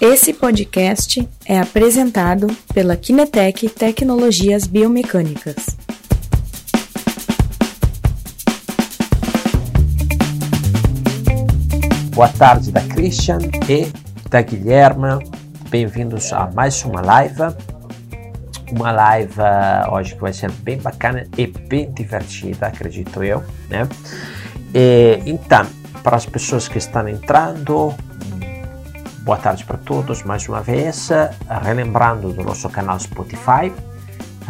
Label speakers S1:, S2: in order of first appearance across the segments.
S1: Esse podcast é apresentado pela Kinetec Tecnologias Biomecânicas.
S2: Boa tarde da Christian e da Guilherme. Bem-vindos a mais uma live. Uma live hoje que vai ser bem bacana e bem divertida, acredito eu, né? E, então, para as pessoas que estão entrando, Boa tarde para todos mais uma vez. Relembrando do nosso canal Spotify,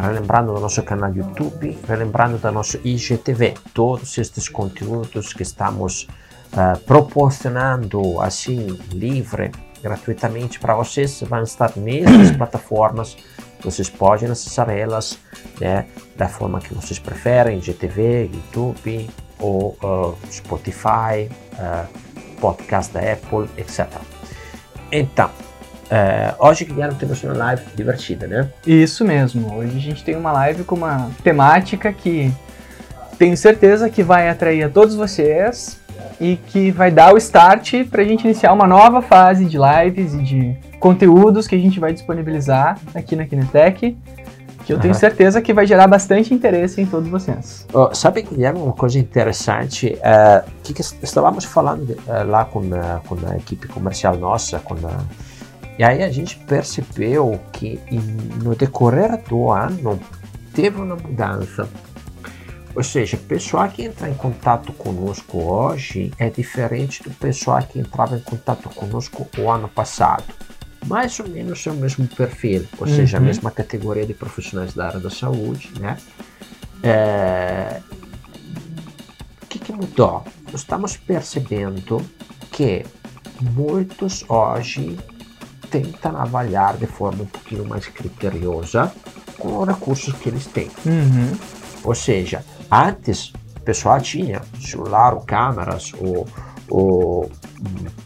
S2: relembrando do nosso canal YouTube, relembrando do nosso IGTV. Todos estes conteúdos que estamos uh, proporcionando assim, livre, gratuitamente para vocês, vão estar nessas plataformas. Vocês podem acessar elas né, da forma que vocês preferem: IGTV, YouTube ou uh, Spotify, uh, podcast da Apple, etc. Então, é, hoje, Guilherme, temos uma live divertida, né?
S3: Isso mesmo. Hoje a gente tem uma live com uma temática que tenho certeza que vai atrair a todos vocês e que vai dar o start para a gente iniciar uma nova fase de lives e de conteúdos que a gente vai disponibilizar aqui na Kinetec que eu tenho uhum. certeza que vai gerar bastante interesse em todos vocês.
S2: Oh, sabe, Guilherme, uma coisa interessante, uh, que, que estávamos falando uh, lá com a, com a equipe comercial nossa, com a, e aí a gente percebeu que no decorrer do ano teve uma mudança. Ou seja, o pessoal que entra em contato conosco hoje é diferente do pessoal que entrava em contato conosco o ano passado mais ou menos é o mesmo perfil, ou uhum. seja, a mesma categoria de profissionais da área da saúde, né? É... O que, que mudou? Estamos percebendo que muitos hoje tentam avaliar de forma um pouquinho mais criteriosa com os recursos que eles têm.
S3: Uhum.
S2: Ou seja, antes o pessoal tinha celular ou câmeras ou ou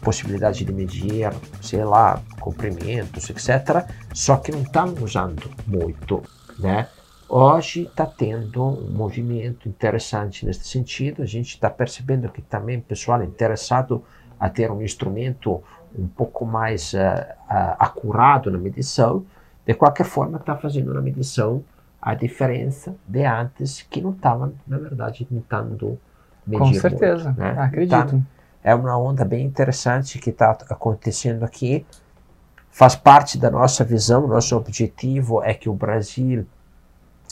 S2: possibilidade de medir, sei lá, comprimentos, etc. Só que não estamos usando muito, né? Hoje está tendo um movimento interessante nesse sentido. A gente está percebendo que também o pessoal é interessado a ter um instrumento um pouco mais uh, uh, acurado na medição. De qualquer forma, está fazendo uma medição a diferença de antes que não estava, na verdade, tentando medir.
S3: Com certeza, muito, né? acredito. Tá,
S2: é uma onda bem interessante que está acontecendo aqui. Faz parte da nossa visão, nosso objetivo é que o Brasil,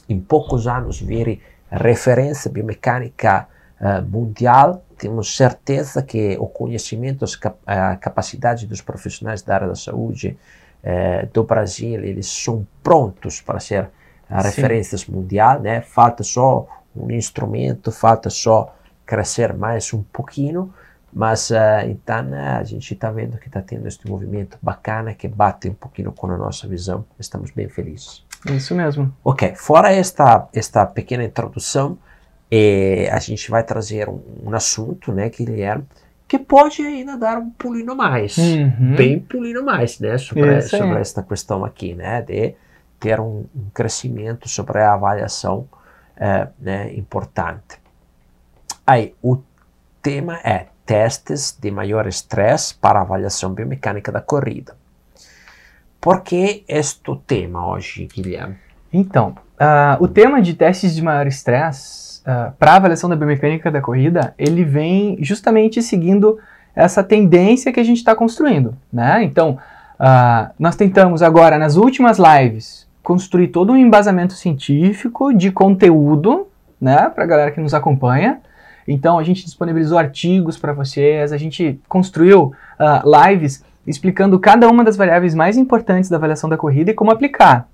S2: em poucos anos, vire referência biomecânica uh, mundial. Temos certeza que o conhecimento, a capacidade dos profissionais da área da saúde uh, do Brasil, eles são prontos para ser referências mundial, né? Falta só um instrumento, falta só crescer mais um pouquinho. Mas então a gente está vendo que está tendo este movimento bacana que bate um pouquinho com a nossa visão. Estamos bem felizes.
S3: Isso mesmo.
S2: Ok, fora esta, esta pequena introdução, eh, a gente vai trazer um, um, assunto, né, Guilherme, que pode ainda dar um pulinho mais,
S3: uhum.
S2: bem pulinho mais, né, sobre, sobre esta questão aqui, né, de ter um, um crescimento sobre a avaliação, eh, né, importante. Aí, o tema é testes de maior estresse para avaliação biomecânica da corrida. Por que este tema hoje, Guilherme?
S3: Então, uh, o tema de testes de maior estresse uh, para avaliação da biomecânica da corrida, ele vem justamente seguindo essa tendência que a gente está construindo, né? Então, uh, nós tentamos agora, nas últimas lives, construir todo um embasamento científico de conteúdo, né, para a galera que nos acompanha, então a gente disponibilizou artigos para vocês, a gente construiu uh, lives explicando cada uma das variáveis mais importantes da avaliação da corrida e como aplicar.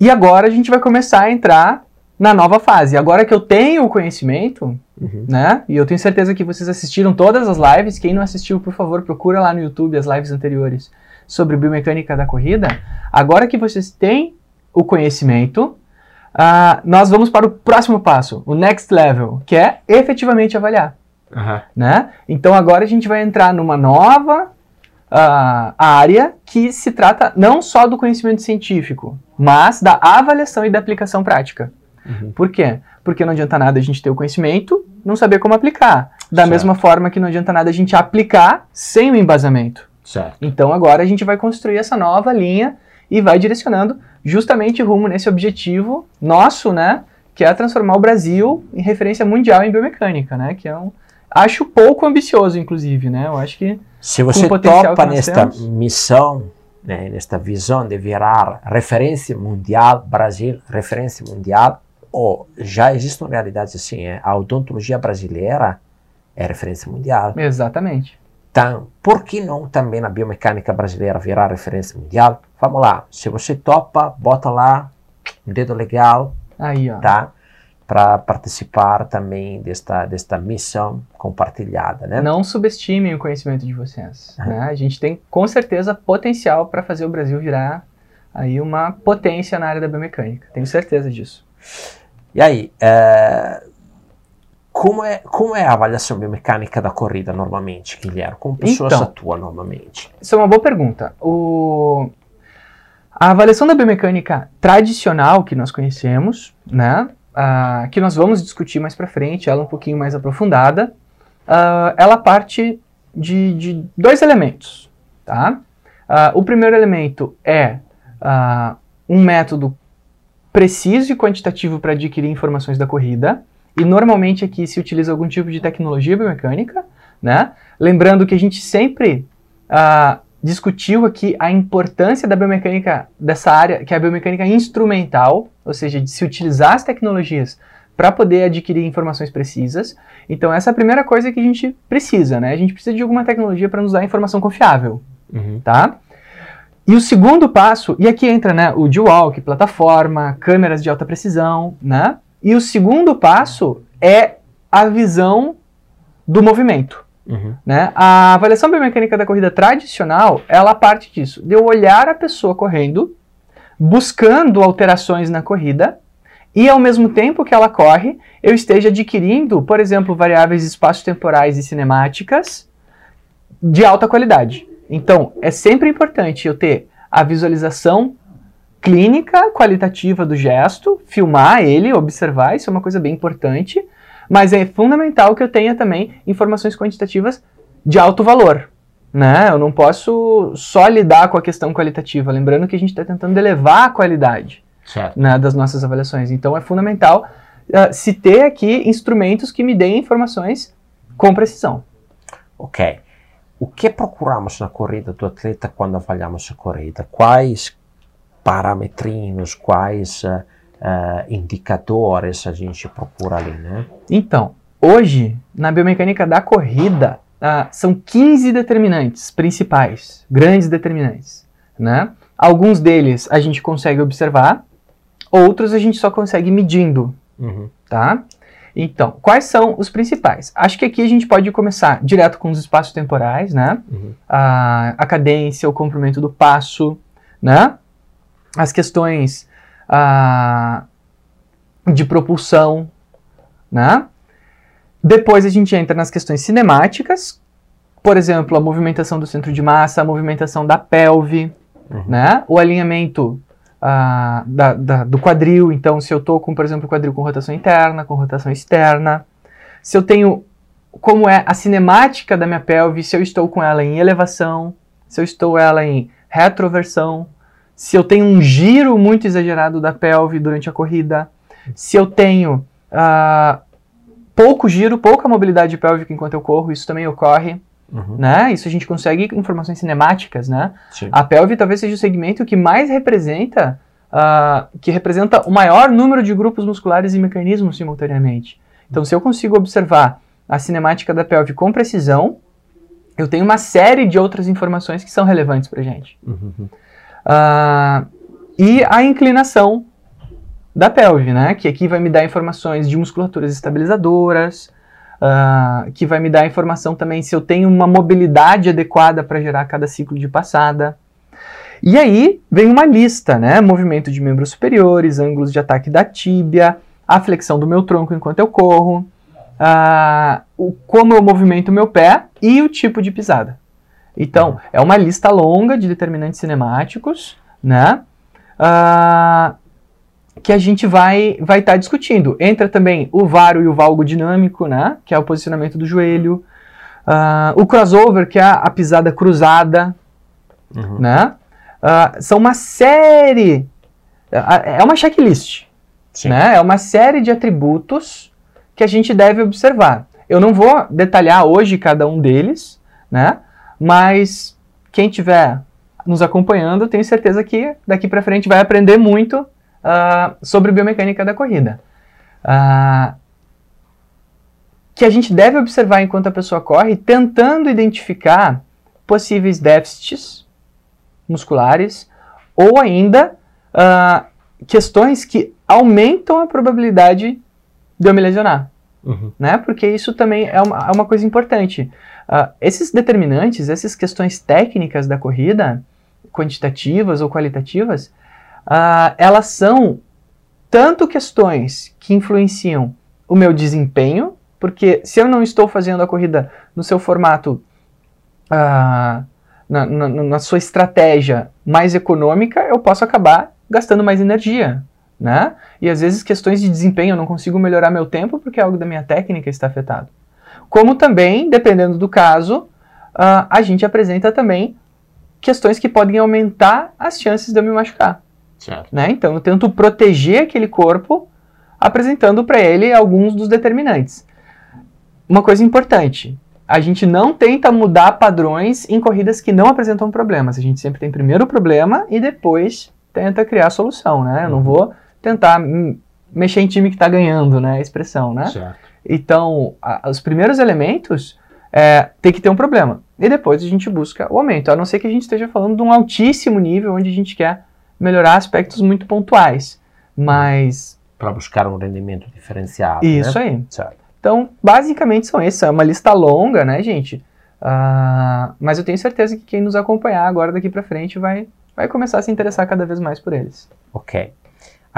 S3: E agora a gente vai começar a entrar na nova fase. Agora que eu tenho o conhecimento, uhum. né? E eu tenho certeza que vocês assistiram todas as lives. Quem não assistiu, por favor, procura lá no YouTube as lives anteriores sobre biomecânica da corrida. Agora que vocês têm o conhecimento, uh, nós vamos para o próximo passo, o next level, que é efetivamente avaliar.
S2: Uhum.
S3: Né? Então agora a gente vai entrar numa nova uh, área que se trata não só do conhecimento científico, mas da avaliação e da aplicação prática.
S2: Uhum.
S3: Por quê? Porque não adianta nada a gente ter o conhecimento, não saber como aplicar. Da certo. mesma forma que não adianta nada a gente aplicar sem o embasamento.
S2: Certo.
S3: Então agora a gente vai construir essa nova linha e vai direcionando justamente rumo nesse objetivo nosso, né? Que é transformar o Brasil em referência mundial em biomecânica, né? Que é um. Acho pouco ambicioso, inclusive, né? Eu acho que.
S2: Se você topa nesta
S3: temos.
S2: missão, né, nesta visão de virar referência mundial, Brasil, referência mundial, ou já existem realidades assim, é, a odontologia brasileira é referência mundial.
S3: Exatamente.
S2: Então, por que não também a biomecânica brasileira virar referência mundial? Vamos lá, se você topa, bota lá um dedo legal,
S3: Aí, ó.
S2: tá? Para participar também desta, desta missão compartilhada, né?
S3: Não subestimem o conhecimento de vocês. né? A gente tem com certeza potencial para fazer o Brasil virar aí uma potência na área da biomecânica. Tenho certeza disso.
S2: E aí, é, como, é, como é a avaliação biomecânica da corrida normalmente, Guilherme? Como pessoas
S3: Então.
S2: atuam normalmente?
S3: Isso é uma boa pergunta. O... A avaliação da biomecânica tradicional que nós conhecemos, né, ah, que nós vamos discutir mais para frente, ela um pouquinho mais aprofundada, ah, ela parte de, de dois elementos, tá? Ah, o primeiro elemento é um método preciso e quantitativo para adquirir informações da corrida, e normalmente aqui se utiliza algum tipo de tecnologia biomecânica, né? Lembrando que a gente sempre ah, discutiu aqui a importância da biomecânica dessa área, que é a biomecânica instrumental, ou seja, de se utilizar as tecnologias para poder adquirir informações precisas. Então essa é a primeira coisa que a gente precisa, né? A gente precisa de alguma tecnologia para nos dar informação confiável, tá? E o segundo passo, e aqui entra né, o D-Walk, plataforma, câmeras de alta precisão, né? E o segundo passo é a visão do movimento.
S2: Uhum.
S3: Né? A avaliação biomecânica da corrida tradicional, ela parte disso, de eu olhar a pessoa correndo, buscando alterações na corrida, e ao mesmo tempo que ela corre, eu esteja adquirindo, por exemplo, variáveis espaço-temporais e cinemáticas de alta qualidade. Então, é sempre importante eu ter a visualização clínica, qualitativa do gesto, filmar ele, observar, isso é uma coisa bem importante, mas é fundamental que eu tenha também informações quantitativas de alto valor. Né? Eu não posso só lidar com a questão qualitativa, lembrando que a gente está tentando elevar a qualidade
S2: Certo.
S3: né, das nossas avaliações. Então é fundamental ah, se ter aqui instrumentos que me deem informações com precisão.
S2: Ok. O que procuramos na corrida do atleta quando avaliamos a corrida? Quais parametrinhos, quais eh, indicadores a gente procura ali, né?
S3: Então, hoje, na biomecânica da corrida, ah, são 15 determinantes principais, grandes determinantes. Né? Alguns deles a gente consegue observar, outros a gente só consegue medindo.
S2: Uhum.
S3: Tá? Então, quais são os principais? Acho que aqui a gente pode começar direto com os espaços temporais, né?
S2: Uhum.
S3: a, a cadência, o comprimento do passo, né? As questões ah, de propulsão, né? Depois a gente entra nas questões cinemáticas, por exemplo, a movimentação do centro de massa, a movimentação da pelve,
S2: Uhum.
S3: né? O alinhamento ah, da- da- do quadril, então se eu estou com, por exemplo, o quadril com rotação interna, com rotação externa, se eu tenho como é a cinemática da minha pelve, se eu estou com ela em elevação, se eu estou ela em retroversão, se eu tenho um giro muito exagerado da pelve durante a corrida, se eu tenho ah, pouco giro, pouca mobilidade pélvica enquanto eu corro, isso também ocorre,
S2: Uhum.
S3: né? Isso a gente consegue informações cinemáticas, né?
S2: Sim.
S3: A pelve talvez seja o segmento que mais representa, ah, que representa o maior número de grupos musculares e mecanismos simultaneamente. Então, se eu consigo observar a cinemática da pelve com precisão, eu tenho uma série de outras informações que são relevantes para gente.
S2: Uhum.
S3: Ah, e a inclinação da pelve, né? Que aqui vai me dar informações de musculaturas estabilizadoras, ah, que vai me dar informação também se eu tenho uma mobilidade adequada para gerar cada ciclo de passada. E aí vem uma lista, né? Movimento de membros superiores, ângulos de ataque da tíbia, a flexão do meu tronco enquanto eu corro, ah, o, como eu movimento o meu pé e o tipo de pisada. Então, é uma lista longa de determinantes cinemáticos, né? Ah, que a gente vai vai estar discutindo. Entra também o varo e o valgo dinâmico, né? Que é o posicionamento do joelho. Uh, o crossover, que é a pisada cruzada, uhum. né? Uh, são uma série, é uma checklist, Sim. né? É uma série de atributos que a gente deve observar. Eu não vou detalhar hoje cada um deles, né? Mas quem tiver nos acompanhando, tenho certeza que daqui para frente vai aprender muito uh, sobre biomecânica da corrida. Uh, que a gente deve observar enquanto a pessoa corre, tentando identificar possíveis déficits musculares ou ainda uh, questões que aumentam a probabilidade de eu me lesionar. Uhum. Né? Porque isso também é uma, é uma coisa importante. Uh, esses determinantes, essas questões técnicas da corrida, quantitativas ou qualitativas, uh, elas são tanto questões que influenciam o meu desempenho porque se eu não estou fazendo a corrida no seu formato, uh, na, na, na, sua estratégia mais econômica, eu posso acabar gastando mais energia, né? E às vezes questões de desempenho, eu não consigo melhorar meu tempo porque algo da minha técnica está afetado. Como também, dependendo do caso, uh, a gente apresenta também questões que podem aumentar as chances de eu me machucar. Certo. Né? Então eu tento proteger aquele corpo apresentando para ele alguns dos determinantes uma coisa importante. A gente não tenta mudar padrões em corridas que não apresentam problemas. A gente sempre tem primeiro o problema e depois tenta criar a solução, né? Eu não uhum. vou tentar mexer em time que está ganhando, né? A expressão, né? Certo. Então, a, os primeiros elementos é, tem que ter um problema. E depois a gente busca o aumento. A não ser que a gente esteja falando de um altíssimo nível onde a gente quer melhorar aspectos muito pontuais. Mas.
S2: Para buscar um rendimento diferenciado.
S3: Isso
S2: né?
S3: aí. Certo. Então, basicamente são esses. É uma lista longa, né, gente? Uh, mas eu tenho certeza que quem nos acompanhar agora daqui para frente vai, vai começar a se interessar cada vez mais por eles.
S2: Ok.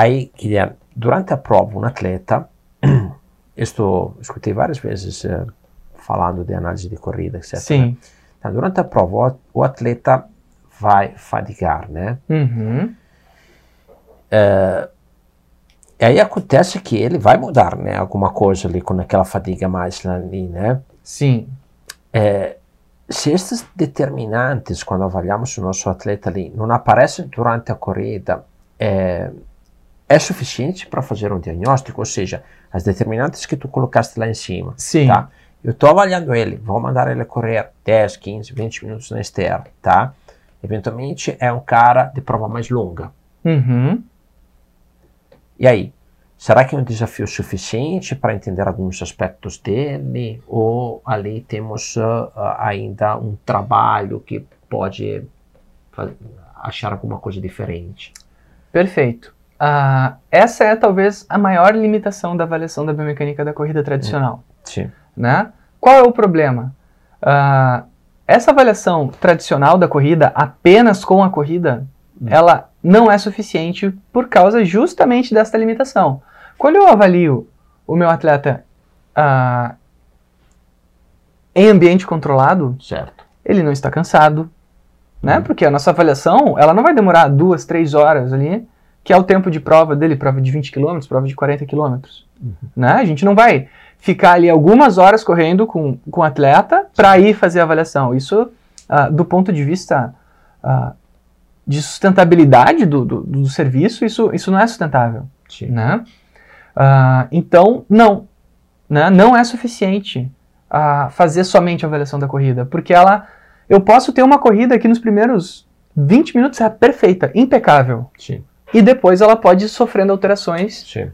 S2: Aí, Guilherme, durante a prova, um atleta, estou, escutei várias vezes uh, falando de análise de corrida, etc.
S3: Sim.
S2: Então, durante a prova, o atleta vai fadigar, né?
S3: Uhum.
S2: Uh, e aí acontece que ele vai mudar, né? Alguma coisa ali com aquela fadiga mais ali, né?
S3: Sim.
S2: É, se estes determinantes, quando avaliamos o nosso atleta ali, não aparecem durante a corrida, é, é suficiente para fazer um diagnóstico? Ou seja, as determinantes que tu colocaste lá em cima.
S3: Sim.
S2: Tá? Eu estou avaliando ele, vou mandar ele correr 10, 15, 20 minutos na esteira, tá? Eventualmente é um cara de prova mais longa.
S3: Uhum.
S2: E aí? Será que é um desafio suficiente para entender alguns aspectos dele? Ou ali temos uh, ainda um trabalho que pode achar alguma coisa diferente?
S3: Perfeito. Uh, essa é talvez a maior limitação da avaliação da biomecânica da corrida tradicional.
S2: Sim.
S3: Né? Qual é o problema? Uh, essa avaliação tradicional da corrida, apenas com a corrida, hum. ela não é suficiente por causa justamente dessa limitação. Quando eu avalio o meu atleta uh, em ambiente controlado,
S2: certo.
S3: ele não está cansado, né? Uhum. Porque a nossa avaliação, ela não vai demorar duas, três horas ali, que é o tempo de prova dele, prova de 20 km, prova de 40 km. Uhum. Né? A gente não vai ficar ali algumas horas correndo com, com o atleta para ir fazer a avaliação. Isso, uh, do ponto de vista uh, de sustentabilidade do, do, do, serviço, isso, isso não é sustentável. Sim. Né? Uh, então, não. Né? Não é suficiente uh, fazer somente a avaliação da corrida, porque ela. Eu posso ter uma corrida que nos primeiros 20 minutos é perfeita, impecável.
S2: Sim.
S3: E depois ela pode ir sofrendo alterações
S2: Sim.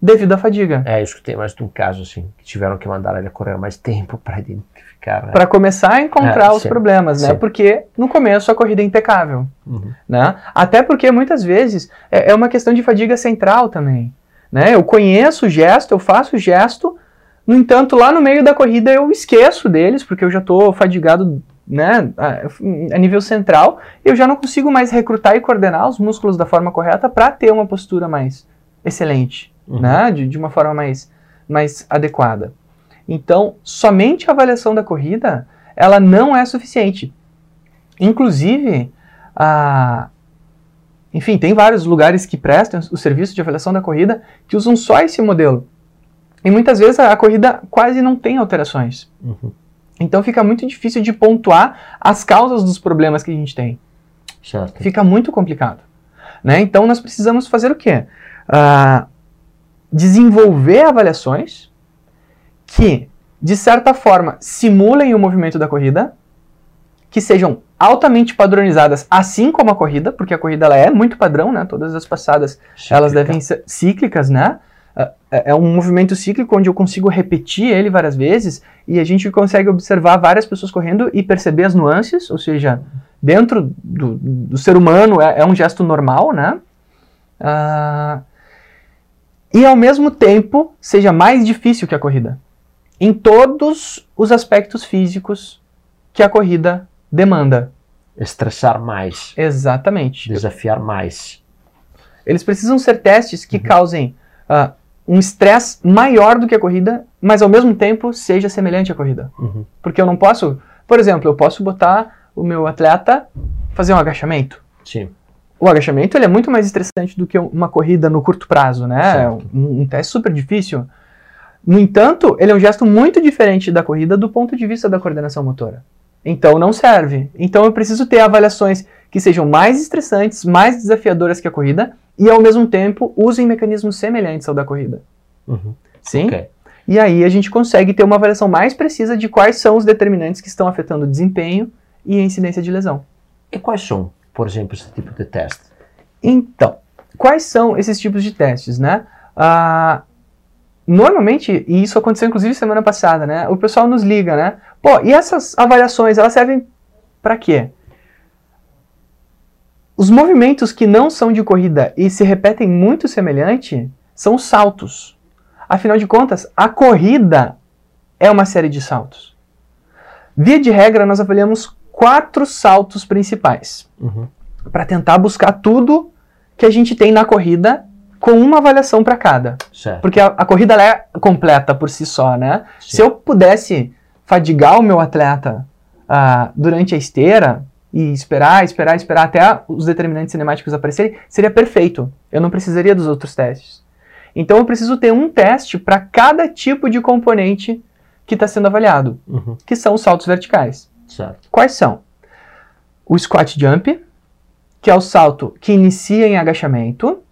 S3: devido à fadiga.
S2: É, eu escutei mais de um caso assim, que tiveram que mandar ele correr mais tempo para identificar. Né?
S3: Para começar a encontrar é, os sim. problemas, né? Sim. Porque no começo a corrida é impecável. Uhum. Né? Até porque muitas vezes é, é uma questão de fadiga central também. Né? Eu conheço o gesto, eu faço o gesto, no entanto, lá no meio da corrida eu esqueço deles, porque eu já estou fadigado né, a, nível central, eu já não consigo mais recrutar e coordenar os músculos da forma correta para ter uma postura mais excelente, uhum. né, de, de uma forma mais, mais adequada. Então, somente a avaliação da corrida, ela não é suficiente. Inclusive, a, enfim, tem vários lugares que prestam o serviço de avaliação da corrida que usam só esse modelo. E muitas vezes a, a corrida quase não tem alterações. Uhum. Então fica muito difícil de pontuar as causas dos problemas que a gente tem.
S2: Certo.
S3: Fica muito complicado. Né? Então nós precisamos fazer o quê? Uh, desenvolver avaliações que, de certa forma, simulem o movimento da corrida, que sejam altamente padronizadas, assim como a corrida, porque a corrida ela é muito padrão, né? Todas as passadas Cíclica. elas devem ser cíclicas, né? É, é, é um movimento cíclico onde eu consigo repetir ele várias vezes e a gente consegue observar várias pessoas correndo e perceber as nuances, ou seja, dentro do, do ser humano é, é, um gesto normal, né? Uh, e ao mesmo tempo seja mais difícil que a corrida. Em todos os aspectos físicos que a corrida demanda.
S2: Estressar mais.
S3: Exatamente.
S2: Desafiar mais.
S3: Eles precisam ser testes que uhum. causem uh, um estresse maior do que a corrida, mas ao mesmo tempo seja semelhante à corrida. Uhum. Porque eu não posso, por exemplo, eu posso botar o meu atleta fazer um agachamento.
S2: Sim.
S3: O agachamento ele é muito mais estressante do que uma corrida no curto prazo, né? É um, um teste super difícil. No entanto, ele é um gesto muito diferente da corrida do ponto de vista da coordenação motora. Então não serve. Então eu preciso ter avaliações que sejam mais estressantes, mais desafiadoras que a corrida e ao mesmo tempo usem mecanismos semelhantes ao da corrida.
S2: Uhum.
S3: Sim? Okay. E aí a gente consegue ter uma avaliação mais precisa de quais são os determinantes que estão afetando o desempenho e a incidência de lesão.
S2: E quais são, por exemplo, esse tipo de teste?
S3: Então, quais são esses tipos de testes, né? Ah, normalmente, e isso aconteceu inclusive semana passada, né? O pessoal nos liga, né? Pô, e essas avaliações, elas servem para quê? Os movimentos que não são de corrida e se repetem muito semelhante são os saltos. Afinal de contas, a corrida é uma série de saltos. Via de regra, nós avaliamos quatro saltos principais
S2: uhum.
S3: para tentar buscar tudo que a gente tem na corrida com uma avaliação para cada.
S2: Certo.
S3: Porque a, a corrida é completa por si só, né? Sim. Se eu pudesse fadigar o meu atleta uh, durante a esteira e esperar, esperar, esperar até os determinantes cinemáticos aparecerem, seria perfeito. Eu não precisaria dos outros testes. Então eu preciso ter um teste para cada tipo de componente que está sendo avaliado,
S2: uhum.
S3: que são os saltos verticais.
S2: Certo.
S3: Quais são? O squat jump, que é o salto que inicia em agachamento,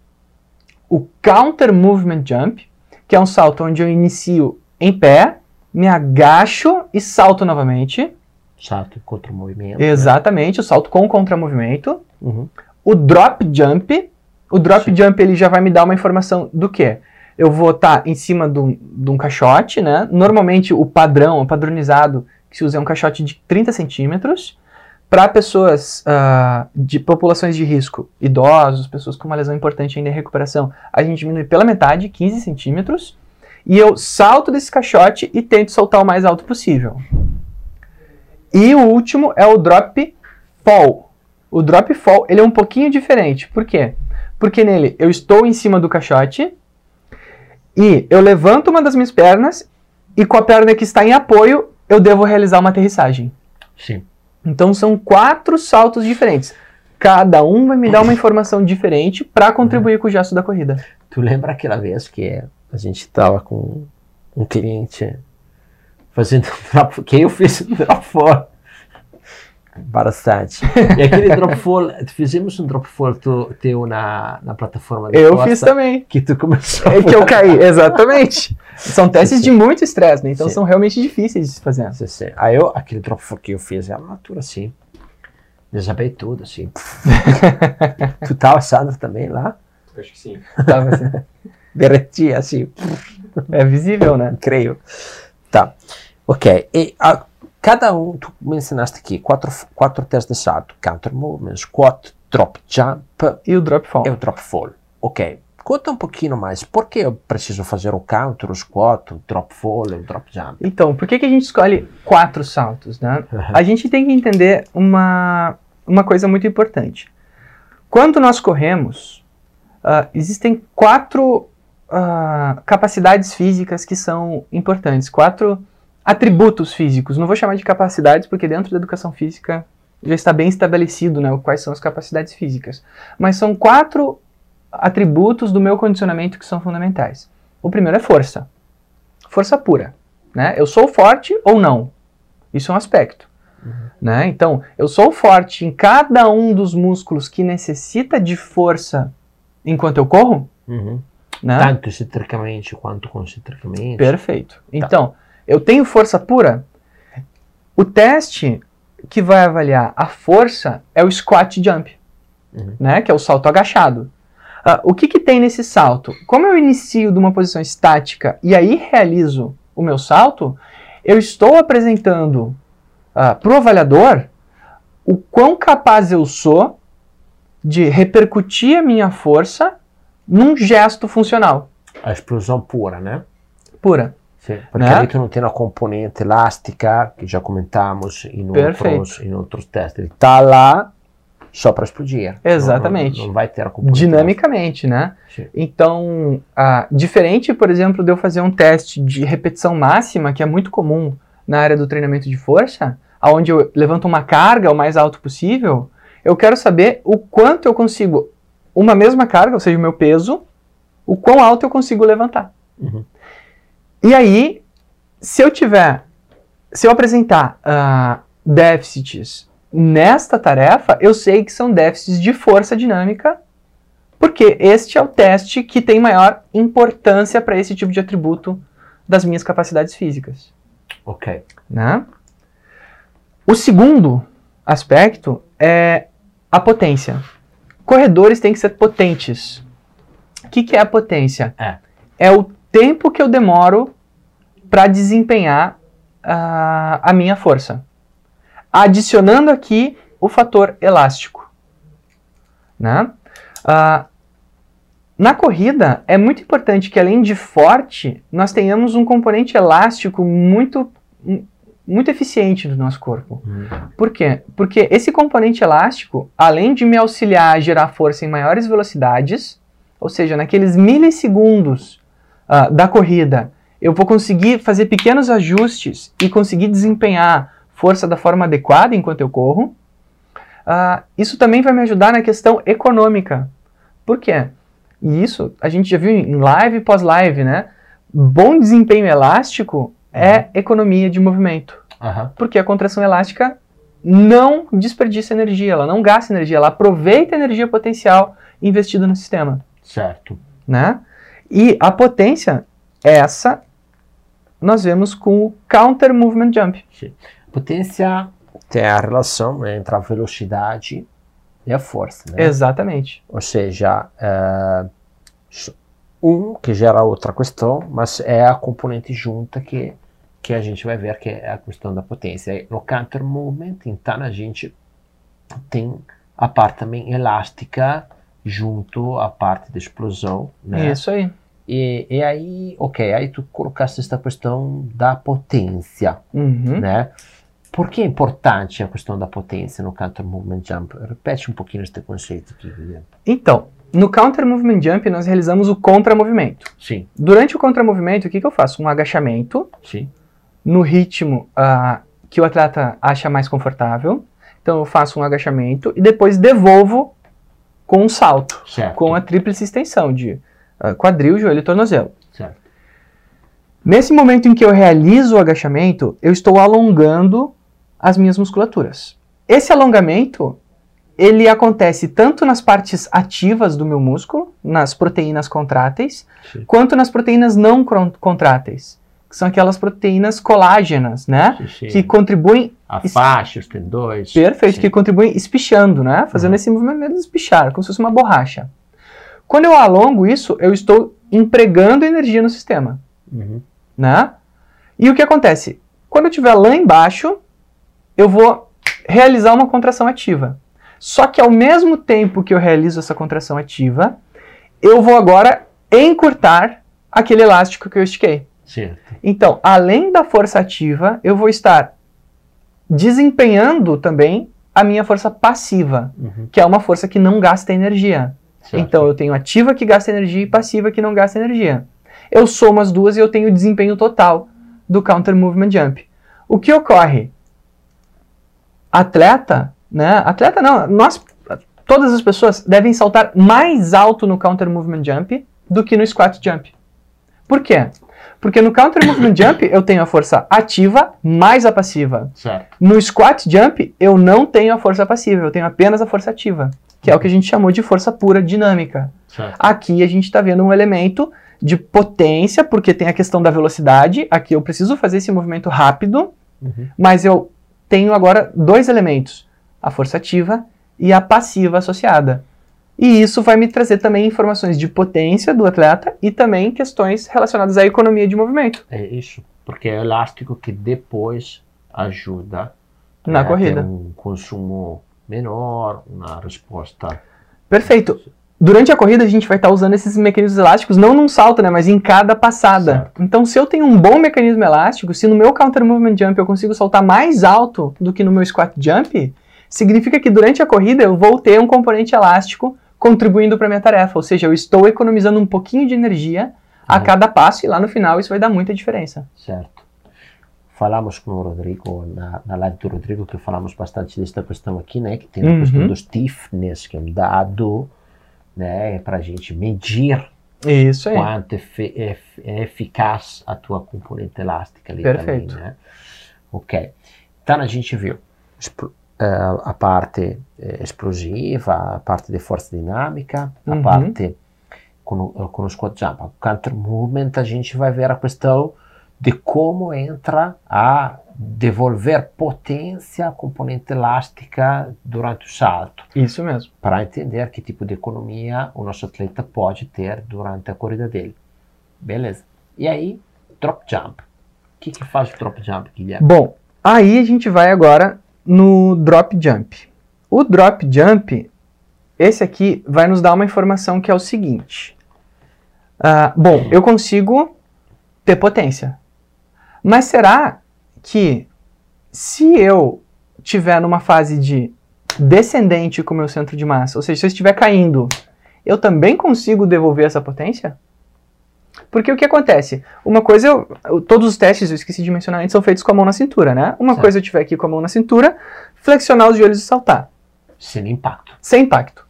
S3: o counter movement jump, que é um salto onde eu inicio em pé, me agacho e salto novamente.
S2: Salto contra o movimento.
S3: Exatamente, né? o salto com contra-movimento.
S2: Uhum.
S3: O drop jump. O drop Sim. jump ele já vai me dar uma informação do que? Eu vou estar tá em cima de um, de um caixote, né? Normalmente o padrão, o padronizado que se usa é um caixote de 30 centímetros. Para pessoas uh, de populações de risco, idosos, pessoas com uma lesão importante ainda em recuperação, a gente diminui pela metade, 15 centímetros e eu salto desse caixote e tento soltar o mais alto possível. E o último é o drop fall. O drop fall ele é um pouquinho diferente. Por quê? Porque nele eu estou em cima do caixote e eu levanto uma das minhas pernas e com a perna que está em apoio eu devo realizar uma aterrissagem.
S2: Sim.
S3: Então são quatro saltos diferentes. Cada um vai me dar uma informação diferente para contribuir com o gesto da corrida.
S2: Tu lembra aquela vez que a gente estava com um cliente fazendo drop, que eu fiz drop fall bastante. E aquele drop fall, fizemos um drop fall tu, teu na, na plataforma
S3: Eu Costa, fiz também.
S2: Que tu começou.
S3: É que eu caí, exatamente. São testes sim, sim. de muito estresse, né? Então sim. são realmente difíceis de se fazer.
S2: Sim, sim. Aí eu, aquele drop fall que eu fiz é uma altura assim. Desabei tudo, assim. tu tava assado também lá?
S3: Acho que sim. Tava assim
S2: derretia assim.
S3: É visível, né?
S2: Creio. Tá. Ok. E a, cada um, tu mencionaste aqui quatro, quatro testes de salto: counter movement, squat, drop jump
S3: e o drop fall.
S2: E o drop fall. Ok. Conta um pouquinho mais. Por que eu preciso fazer o counter, o squat, o drop fall e o drop jump?
S3: Então, por que, que a gente escolhe quatro saltos, né? Uhum. A gente tem que entender uma, uma coisa muito importante. Quando nós corremos, uh, existem quatro uh, capacidades físicas que são importantes, quatro atributos físicos. Não vou chamar de capacidades, porque dentro da educação física já está bem estabelecido né, quais são as capacidades físicas. Mas são quatro atributos do meu condicionamento que são fundamentais. O primeiro é força. Força pura. Né? Eu sou forte ou não? Isso é um aspecto. Né? Então, eu sou forte em cada um dos músculos que necessita de força enquanto eu corro.
S2: Uhum.
S3: Né?
S2: Tanto excentricamente quanto concentricamente.
S3: Perfeito. Então, eu tenho força pura. O teste que vai avaliar a força é o squat jump,
S2: Uhum.
S3: né? Que é o salto agachado. Ah, o que, que tem nesse salto? Como eu inicio de uma posição estática e aí realizo o meu salto, eu estou apresentando para o avaliador o quão capaz eu sou de repercutir a minha força num gesto funcional.
S2: A explosão pura, né?
S3: Pura.
S2: Sì, perché
S3: Né?
S2: lì tu non tieni una componente elastica, che già comentamos in outros, in outros testes. Ele tá lá só para explodir.
S3: Exatamente.
S2: Não, não vai ter a componente
S3: Dinamicamente, né?
S2: Sim.
S3: Então, ah, diferente, por exemplo, de eu fazer um teste de repetição máxima, que é muito comum na área do treinamento de força, onde eu levanto uma carga o mais alto possível, eu quero saber o quanto eu consigo, uma mesma carga, ou seja, o meu peso, o quão alto eu consigo levantar.
S2: Uhum.
S3: E aí, se eu tiver, se eu apresentar ah, déficits nesta tarefa, eu sei que são déficits de força dinâmica, porque este é o teste que tem maior importância para esse tipo de atributo das minhas capacidades físicas.
S2: Ok.
S3: Né? O segundo aspecto é a potência. Corredores têm que ser potentes. O que, que é a potência?
S2: É.
S3: É o tempo que eu demoro para desempenhar ah, a minha força. Adicionando aqui o fator elástico. Né? Ah, na corrida, é muito importante que além de forte, nós tenhamos um componente elástico muito, muito eficiente no nosso corpo.
S2: Hum.
S3: Por quê? Porque esse componente elástico, além de me auxiliar a gerar força em maiores velocidades, ou seja, naqueles milissegundos ah, da corrida, eu vou conseguir fazer pequenos ajustes e conseguir desempenhar força da forma adequada enquanto eu corro. Ah, isso também vai me ajudar na questão econômica. Por quê? E isso a gente já viu em live e pós-live, né? Bom desempenho elástico é economia de movimento
S2: Aham.
S3: porque a contração elástica não desperdiça energia, ela não gasta energia, ela aproveita a energia potencial investida no sistema,
S2: Certo.
S3: né? E a potência, essa nós vemos com o counter movement jump.
S2: Potência tem a relação né, entre a velocidade e a força, né?
S3: Exatamente.
S2: Ou seja, s- um que gera outra questão, mas é a componente junta que, que a gente vai ver que é a questão da potência. No counter movement, então a gente tem a parte também elástica junto à parte da explosão, né?
S3: Isso aí.
S2: E, e aí, ok, aí tu colocaste esta questão da potência,
S3: Uhum.
S2: né? Por que é importante a questão da potência no counter movement jump? Repete um pouquinho este conceito aqui, Guilherme.
S3: Então, no counter movement jump nós realizamos o contramovimento.
S2: Sim,
S3: Durante o contramovimento, o que, que eu faço? Um agachamento
S2: sim.
S3: no ritmo ah, que o atleta acha mais confortável. Então eu faço um agachamento e depois devolvo com um salto,
S2: Certo.
S3: com a tríplice extensão de quadril, joelho e tornozelo.
S2: Certo.
S3: Nesse momento em que eu realizo o agachamento, eu estou alongando as minhas musculaturas. Esse alongamento, ele acontece tanto nas partes ativas do meu músculo, nas proteínas contráteis,
S2: Sim.
S3: quanto nas proteínas não contráteis, que são aquelas proteínas colágenas, né?
S2: Sim.
S3: Que contribuem
S2: a faixa, os tendões.
S3: Perfeito,
S2: Sim.
S3: que contribuem espichando, né? Fazendo
S2: Uhum.
S3: esse movimento de espichar, como se fosse uma borracha. Quando eu alongo isso, eu estou empregando energia no sistema,
S2: Uhum.
S3: né? E o que acontece? Quando eu estiver lá embaixo, eu vou realizar uma contração ativa. Só que ao mesmo tempo que eu realizo essa contração ativa, eu vou agora encurtar aquele elástico que eu estiquei.
S2: Certo.
S3: Então, além da força ativa, eu vou estar desempenhando também a minha força passiva,
S2: Uhum.
S3: que é uma força que não gasta energia.
S2: Certo.
S3: Então, eu tenho ativa que gasta energia e passiva que não gasta energia. Eu somo as duas e eu tenho o desempenho total do counter movement jump. O que ocorre? Atleta, né? Atleta não, nós, todas as pessoas devem saltar mais alto no counter movement jump do que no squat jump. Por quê? Porque no counter movement jump eu tenho a força ativa mais a passiva.
S2: Certo.
S3: No squat jump eu não tenho a força passiva, eu tenho apenas a força ativa, que é o que a gente chamou de força pura dinâmica.
S2: Certo.
S3: Aqui a gente está vendo um elemento de potência, porque tem a questão da velocidade. Aqui eu preciso fazer esse movimento rápido,
S2: Uhum.
S3: mas eu tenho agora dois elementos: a força ativa e a passiva associada. E isso vai me trazer também informações de potência do atleta e também questões relacionadas à economia de movimento
S2: É isso. Porque é elástico que depois ajuda
S3: na
S2: a
S3: corrida.
S2: ter um consumo menor, uma resposta.
S3: Perfeito. Durante a corrida a gente vai estar usando esses mecanismos elásticos não num salto, né, mas em cada passada.
S2: Certo.
S3: Então, se eu tenho um bom mecanismo elástico, se no meu counter movement jump eu consigo saltar mais alto do que no meu squat jump, significa que durante a corrida eu vou ter um componente elástico contribuindo para minha tarefa, ou seja, eu estou economizando um pouquinho de energia a
S2: Uhum.
S3: cada passo e lá no final isso vai dar muita diferença.
S2: Certo. Falamos com o Rodrigo, na, na live do Rodrigo, que falamos bastante desta questão aqui, né? Que tem a
S3: Uhum.
S2: questão do stiffness, que é um dado, né? Para a gente medir
S3: Isso aí.
S2: quanto efe- ef- é eficaz a tua componente elástica ali
S3: Perfeito.
S2: também, né? Ok. Então a gente viu eh, a parte eh, explosiva, a parte de força dinâmica, a
S3: Uhum.
S2: parte com com o squat jump. O counter movement a gente vai ver a questão de como entra a devolver potência à componente elástica durante o salto
S3: Isso mesmo.
S2: para entender que tipo de economia o nosso atleta pode ter durante a corrida dele. Beleza. E aí, drop jump. O que, que faz o drop jump, Guilherme?
S3: Bom, aí a gente vai agora no drop jump. O drop jump, esse aqui vai nos dar uma informação que é o seguinte. Ah, bom, eu consigo ter potência. Mas será que se eu tiver numa fase de descendente com o meu centro de massa, ou seja, se eu estiver caindo, eu também consigo devolver essa potência? Porque o que acontece? Uma coisa, eu, eu- todos os testes, eu esqueci de mencionar antes, são feitos com a mão na cintura, né? Uma
S2: Certo.
S3: coisa eu tiver aqui com a mão na cintura, flexionar os joelhos e saltar,
S2: Sem impacto.
S3: sem impacto,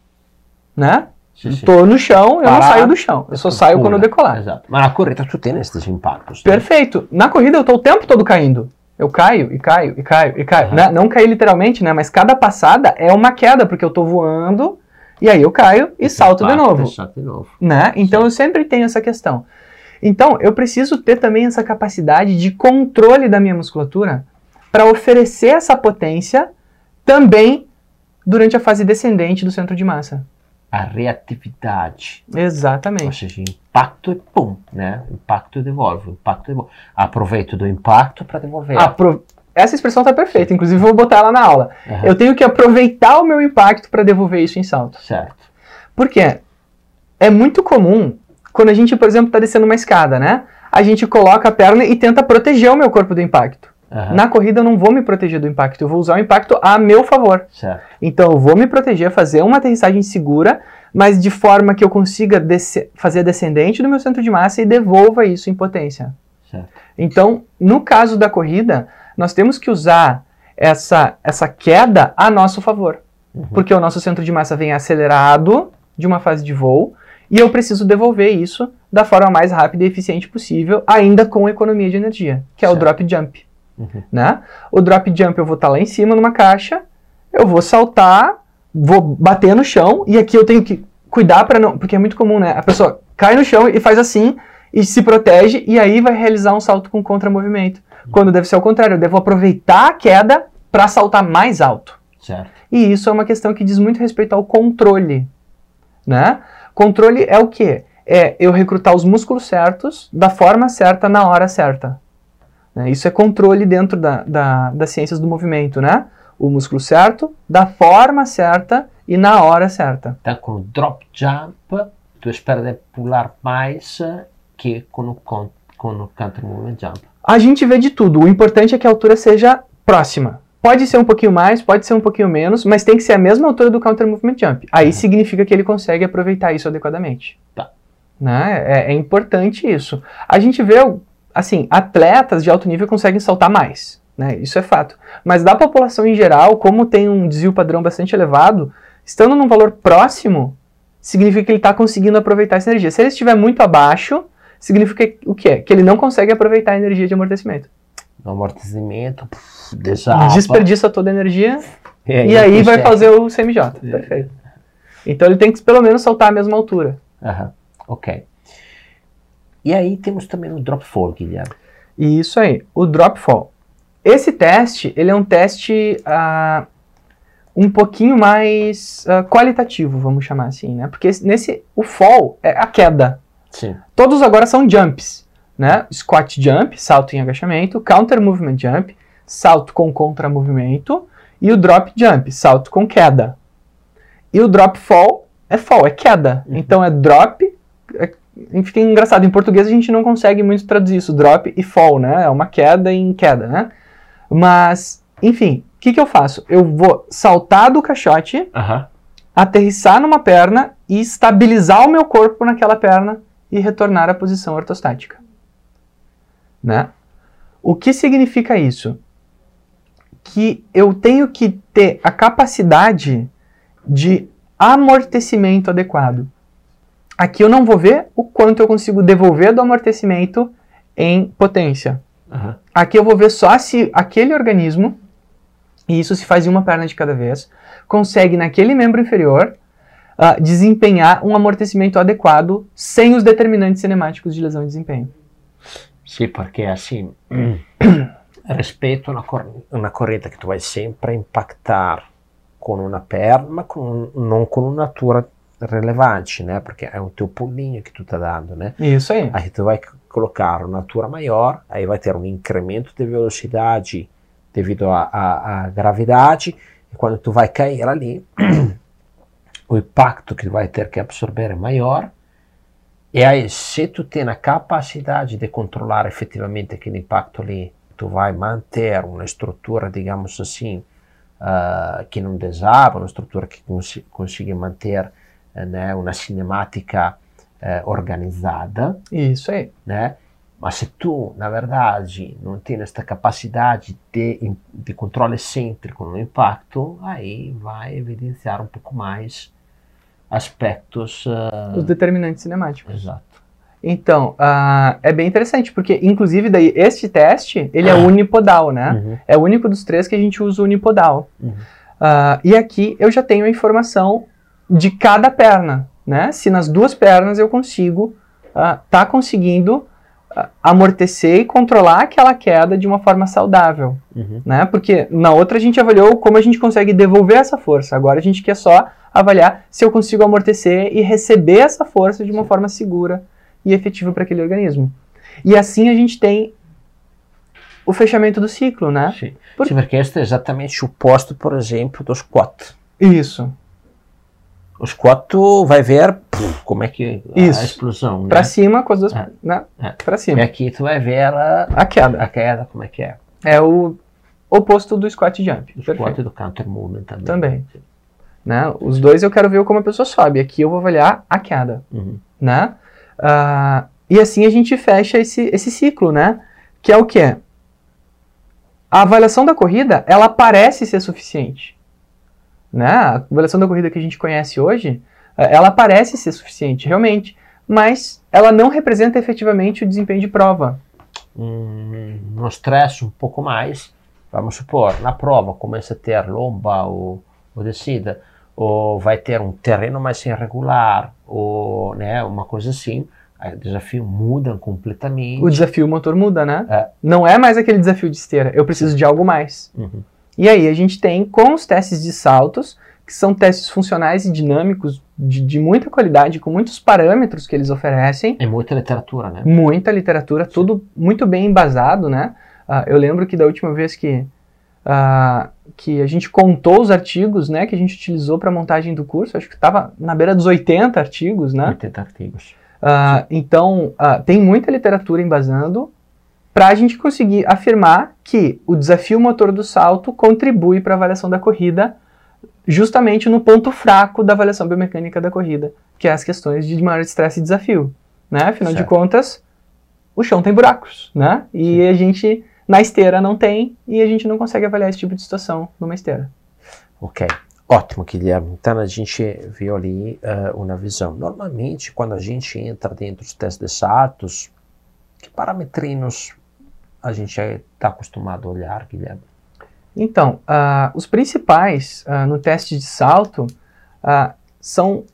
S3: né?
S2: Sim, sim.
S3: Tô no chão, eu não saio do chão, eu só saio quando eu decolar.
S2: Exato. Mas na corrida tu tem esses impactos. né?
S3: Perfeito. Na corrida eu tô o tempo todo caindo. Eu caio e caio e caio e caio.
S2: Aham.
S3: Né? Não cair literalmente, né? Mas cada passada é uma queda, porque eu tô voando e aí eu caio e salto de
S2: impacto,
S3: novo.
S2: De novo.
S3: né? Então eu sempre tenho essa questão. Então eu preciso ter também essa capacidade de controle da minha musculatura para oferecer essa potência também durante a fase descendente do centro de massa.
S2: A reatividade. Ou
S3: Exatamente.
S2: seja, impacto e pum, né? Impacto devolve, impacto devolve. Aproveito do impacto para devolver.
S3: Apro- Essa expressão tá perfeita, inclusive vou botar ela na aula.
S2: Aham.
S3: Eu tenho que aproveitar o meu impacto para devolver isso em salto.
S2: Certo.
S3: Por quê? É muito comum quando a gente, por exemplo, está descendo uma escada, né? A gente coloca a perna e tenta proteger o meu corpo do impacto.
S2: Aham.
S3: Na corrida eu não vou me proteger do impacto, eu vou usar o impacto a meu favor.
S2: Certo.
S3: Então eu vou me proteger, fazer uma aterrissagem segura, mas de forma que eu consiga fazer descendente do meu centro de massa e devolva isso em potência.
S2: Certo.
S3: Então, no caso da corrida, nós temos que usar essa, essa queda a nosso favor.
S2: Uhum.
S3: Porque o nosso centro de massa vem acelerado de uma fase de voo e eu preciso devolver isso da forma mais rápida e eficiente possível, ainda com economia de energia, que é o
S2: Certo.
S3: drop jump
S2: Uhum.
S3: né? O drop jump eu vou estar lá em cima numa caixa, eu vou saltar, vou bater no chão e aqui eu tenho que cuidar para não, porque é muito comum, né? A pessoa cai no chão e faz assim e se protege e aí vai realizar um salto com contramovimento. Quando deve ser ao contrário, eu devo aproveitar a queda para saltar mais alto.
S2: Certo.
S3: E isso é uma questão que diz muito respeito ao controle, né? Controle é o quê? É eu recrutar os músculos certos, da forma certa, na hora certa. Né? Isso é controle dentro da, da, das ciências do movimento, né? O músculo certo, da forma certa e na hora certa.
S2: Então, com o drop jump, tu espera de pular mais que com o, com o counter movement jump.
S3: A gente vê de tudo. O importante é que a altura seja próxima. Pode ser um pouquinho mais, pode ser um pouquinho menos, mas tem que ser a mesma altura do counter movement jump. Aí
S2: Uhum.
S3: significa que ele consegue aproveitar isso adequadamente.
S2: Tá.
S3: Né? É, é importante isso. A gente vê, assim, atletas de alto nível conseguem saltar mais. Né? Isso é fato. Mas da população em geral, como tem um desvio padrão bastante elevado, estando num valor próximo, significa que ele está conseguindo aproveitar essa energia. Se ele estiver muito abaixo, significa o quê? Que ele não consegue aproveitar a energia de amortecimento.
S2: No amortecimento, desaba.
S3: Desperdiça toda a energia
S2: E
S3: e aí vai fazer o CMJ. Perfeito. Então ele tem que pelo menos soltar a mesma altura.
S2: Aham, ok. E aí temos também o drop fall, Guilherme.
S3: Isso aí, o drop fall. Esse teste, ele é um teste ah, um pouquinho mais ah, qualitativo, vamos chamar assim, né? Porque esse- nesse, o fall é a queda.
S2: Sim.
S3: Todos agora são jumps, né? Squat jump, salto em agachamento, counter movement jump, salto com contramovimento, e o drop jump, salto com queda. E o drop fall é fall, é queda. Então é drop. É, enfim, engraçado, em português a gente não consegue muito traduzir isso, drop e fall, né? É uma queda em queda, né? Mas, enfim, o que, que eu faço? Eu vou saltar do caixote,
S2: Aham.
S3: aterrissar numa perna e estabilizar o meu corpo naquela perna e retornar à posição ortostática. Né? O que significa isso? Que eu tenho que ter a capacidade de amortecimento adequado. Aqui eu não vou ver o quanto eu consigo devolver do amortecimento em potência.
S2: Aham.
S3: Aqui eu vou ver só se aquele organismo, e isso se faz em uma perna de cada vez, consegue naquele membro inferior ah, desempenhar um amortecimento adequado sem os determinantes cinemáticos de lesão e desempenho.
S2: Sì, perché assim, rispetto a una, cor- una corrente che tu vai sempre impactar con una perna, ma con un- non con un'altura rilevante, né? Perché è un teu pulinho que tu tá dando, né?
S3: Isso aí.
S2: Aí tu vai colocar uma altura maior, aí vai ter um incremento de velocidade devido à- gravidade, e quando tu vai cair ali, o impacto que tu vai ter que absorver é maior, e aí se tu tem a capacidade de controlar efetivamente aquele impacto ali, tu vai manter uma estrutura, digamos assim, ah, que não desaba, uma estrutura que consi- consiga manter eh, né, uma cinemática eh, organizada,
S3: Isso aí.
S2: né? Mas se tu, na verdade, não tem esta capacidade de, de controle excêntrico no impacto, aí vai evidenciar um pouco mais aspectos. ah,
S3: Os determinantes cinemáticos.
S2: exato.
S3: Então, ah, é bem interessante, porque inclusive daí este teste, ele é
S2: Ah.
S3: unipodal, né?
S2: Uhum,
S3: É o único dos três que a gente usa unipodal.
S2: uhum.
S3: Ah, e aqui eu já tenho a informação de cada perna, né? Se nas duas pernas eu consigo estar tá conseguindo ah, amortecer e controlar aquela queda de uma forma saudável,
S2: Uhum.
S3: né? Porque na outra a gente avaliou como a gente consegue devolver essa força. Agora a gente quer só avaliar se eu consigo amortecer e receber essa força de uma forma segura e efetiva para aquele organismo. E assim a gente tem o fechamento do ciclo, né?
S2: Sim.
S3: Por-
S2: Sim, perché questo è esattamente o oposto, por exemplo, do squat.
S3: Isso.
S2: O squat tu vai ver puf, como é que a
S3: Isso.
S2: explosão, né?
S3: Pra cima com as duas,
S2: É.
S3: né?
S2: É.
S3: Pra
S2: E
S3: cima.
S2: aqui tu vai ver a,
S3: A queda.
S2: a queda, como é que é.
S3: É o oposto do squat jump.
S2: O squat e do counter movement também.
S3: Também. Né? Os dois eu quero ver como a pessoa sobe. Aqui eu vou avaliar a queda.
S2: Uhum.
S3: Né? Ah, e assim a gente fecha esse, esse ciclo, né? Que é o que? A avaliação da corrida, ela parece ser suficiente. Né? A avaliação da corrida que a gente conhece hoje, eh, ela parece ser suficiente, realmente. Mas ela não representa efetivamente o desempenho de prova.
S2: Hum, no stress um pouco mais, vamos supor, na prova começa a ter lomba ou, ou descida, ou vai ter um terreno mais irregular, ou né, uma coisa assim, o desafio muda completamente.
S3: O desafio motor muda, né?
S2: É.
S3: Não é mais aquele desafio de esteira. Eu preciso de algo mais.
S2: Uhum.
S3: E aí a gente tem com os testes de saltos, que são testes funcionais e dinâmicos de, de muita qualidade, com muitos parâmetros que eles oferecem,
S2: É muita literatura, né?
S3: muita literatura, tudo muito bem embasado, né? Ah, eu lembro que da última vez que, ah, que a gente contou os artigos, né, que a gente utilizou para a montagem do curso, acho que estava na beira dos 80 artigos, né?
S2: 80 artigos.
S3: Ah, então, tem muita literatura embasando para a gente conseguir afirmar que o desafio motor do salto contribui para a avaliação da corrida justamente no ponto fraco da avaliação biomecânica da corrida, que é as questões de maior estresse e desafio. Né? Afinal de
S2: Certo.
S3: contas, o chão tem buracos, né? E a gente, na esteira, não tem, e a gente não consegue avaliar esse tipo de situação numa esteira.
S2: Ok. Ótimo, Guilherme. Então a gente viu ali uh, uma visão. Normalmente, quando a gente entra dentro dos testes de saltos, que parametrinos a gente está acostumado a olhar, Guilherme?
S3: Então, uh, os principais uh, no teste de salto são,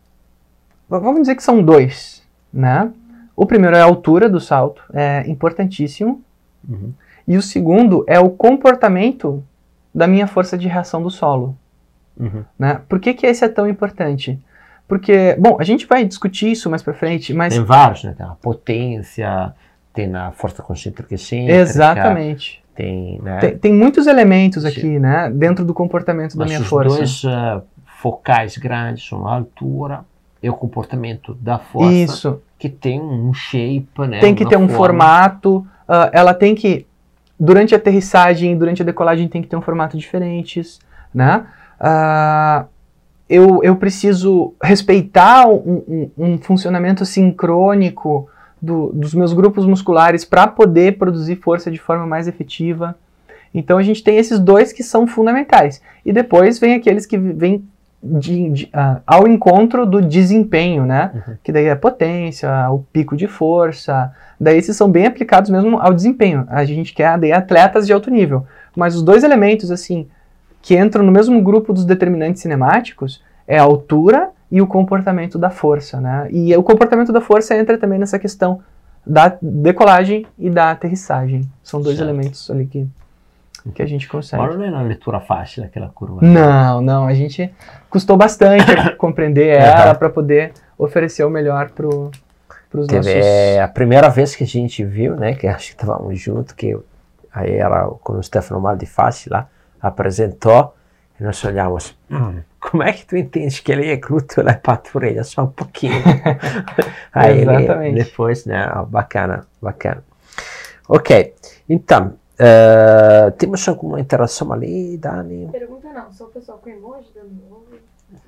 S3: vamos dizer que são dois, né? O primeiro é a altura do salto, é importantíssimo. Uhum. E o segundo é o comportamento da minha força de reação do solo. Uhum. Né? Por que, que esse é tão importante? Porque, bom, a gente vai discutir isso mais para frente, mas...
S2: Tem vários, né? Tem a potência, tem a força concêntrica excêntrica.
S3: Exatamente.
S2: Tem, né?
S3: tem, tem, muitos elementos aqui, né? Dentro do comportamento mas da minha
S2: os
S3: força.
S2: dois uh, focais grandes são a altura e o comportamento da força.
S3: Isso.
S2: Que tem um shape, né?
S3: Tem que ter um formato. Uh, ela tem que... Durante a aterrissagem, durante a decolagem, tem que ter um formato diferentes, né? uh, eu, eu preciso respeitar um, um, um funcionamento sincrônico do, dos meus grupos musculares para poder produzir força de forma mais efetiva. Então a gente tem esses dois que são fundamentais. E depois vem aqueles que vêm de, de, uh, ao encontro do desempenho, né? Uhum. Que daí é potência, o pico de força. Daí esses são bem aplicados mesmo ao desempenho. A gente quer daí atletas de alto nível. Mas os dois elementos, assim, que entram no mesmo grupo dos determinantes cinemáticos é a altura e o comportamento da força, né? E o comportamento da força entra também nessa questão da decolagem e da aterrissagem. São dois certo. elementos ali que, que a gente consegue.
S2: Mas não é uma leitura fácil aquela curva.
S3: Não, não. A gente custou bastante compreender ela para poder oferecer o melhor para os nossos...
S2: É a primeira vez que a gente viu, né, que acho que estávamos juntos, que aí era com o Stefano Maldifassi lá, apresentou e nós olhamos, hum, como é que tu entende que ele é glúteo na patrulha? Só um pouquinho. Aí Exatamente. Ele, depois, né, oh, bacana, bacana. Ok, então, uh, temos alguma interação ali, Dani?
S4: Pergunta não, só o pessoal com emoji dando